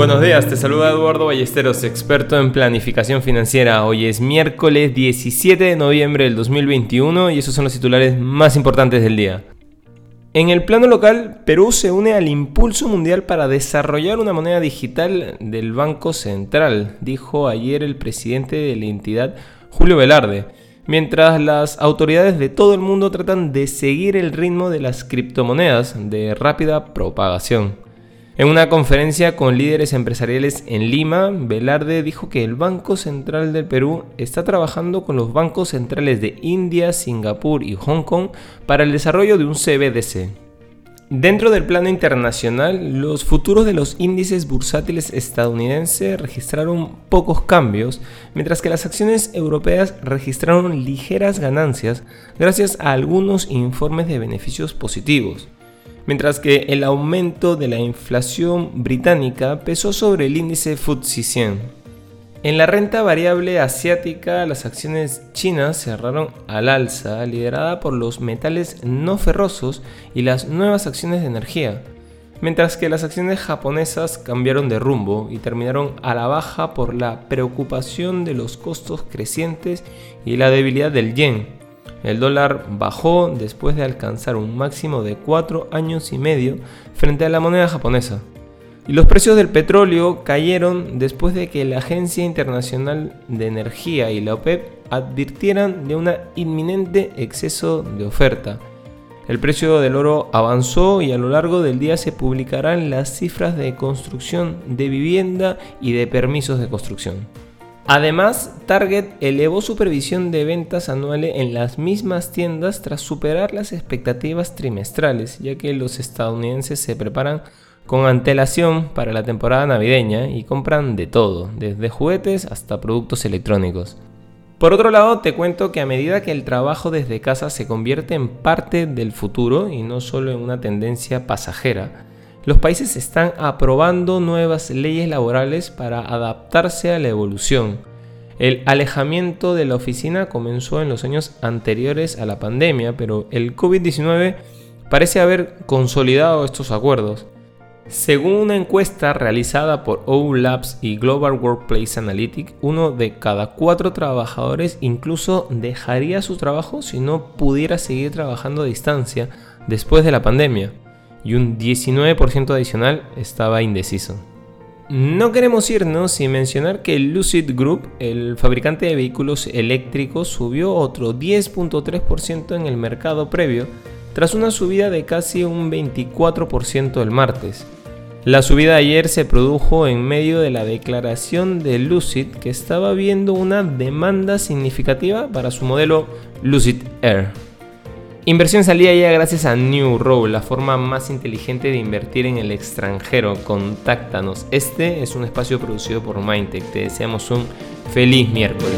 Buenos días, te saluda Eduardo Ballesteros, experto en planificación financiera. Hoy es miércoles 17 de noviembre del 2021 y esos son los titulares más importantes del día. En el plano local, Perú se une al impulso mundial para desarrollar una moneda digital del Banco Central, dijo ayer el presidente de la entidad, Julio Velarde, mientras las autoridades de todo el mundo tratan de seguir el ritmo de las criptomonedas de rápida propagación. En una conferencia con líderes empresariales en Lima, Velarde dijo que el Banco Central del Perú está trabajando con los bancos centrales de India, Singapur y Hong Kong para el desarrollo de un CBDC. Dentro del plano internacional, los futuros de los índices bursátiles estadounidenses registraron pocos cambios, mientras que las acciones europeas registraron ligeras ganancias gracias a algunos informes de beneficios positivos mientras que el aumento de la inflación británica pesó sobre el índice FTSE 100. En la renta variable asiática, las acciones chinas cerraron al alza, liderada por los metales no ferrosos y las nuevas acciones de energía, mientras que las acciones japonesas cambiaron de rumbo y terminaron a la baja por la preocupación de los costos crecientes y la debilidad del yen, el dólar bajó después de alcanzar un máximo de 4 años y medio frente a la moneda japonesa. Y los precios del petróleo cayeron después de que la Agencia Internacional de Energía y la OPEP advirtieran de un inminente exceso de oferta. El precio del oro avanzó y a lo largo del día se publicarán las cifras de construcción de vivienda y de permisos de construcción. Además, Target elevó su previsión de ventas anuales en las mismas tiendas tras superar las expectativas trimestrales, ya que los estadounidenses se preparan con antelación para la temporada navideña y compran de todo, desde juguetes hasta productos electrónicos. Por otro lado, te cuento que a medida que el trabajo desde casa se convierte en parte del futuro y no solo en una tendencia pasajera, los países están aprobando nuevas leyes laborales para adaptarse a la evolución. El alejamiento de la oficina comenzó en los años anteriores a la pandemia, pero el COVID-19 parece haber consolidado estos acuerdos. Según una encuesta realizada por O Labs y Global Workplace Analytics, uno de cada cuatro trabajadores incluso dejaría su trabajo si no pudiera seguir trabajando a distancia después de la pandemia y un 19% adicional estaba indeciso. No queremos irnos sin mencionar que Lucid Group, el fabricante de vehículos eléctricos, subió otro 10.3% en el mercado previo, tras una subida de casi un 24% el martes. La subida ayer se produjo en medio de la declaración de Lucid que estaba viendo una demanda significativa para su modelo Lucid Air. Inversión salida ya gracias a New Row, la forma más inteligente de invertir en el extranjero. Contáctanos. Este es un espacio producido por Mindtech. Te deseamos un feliz miércoles.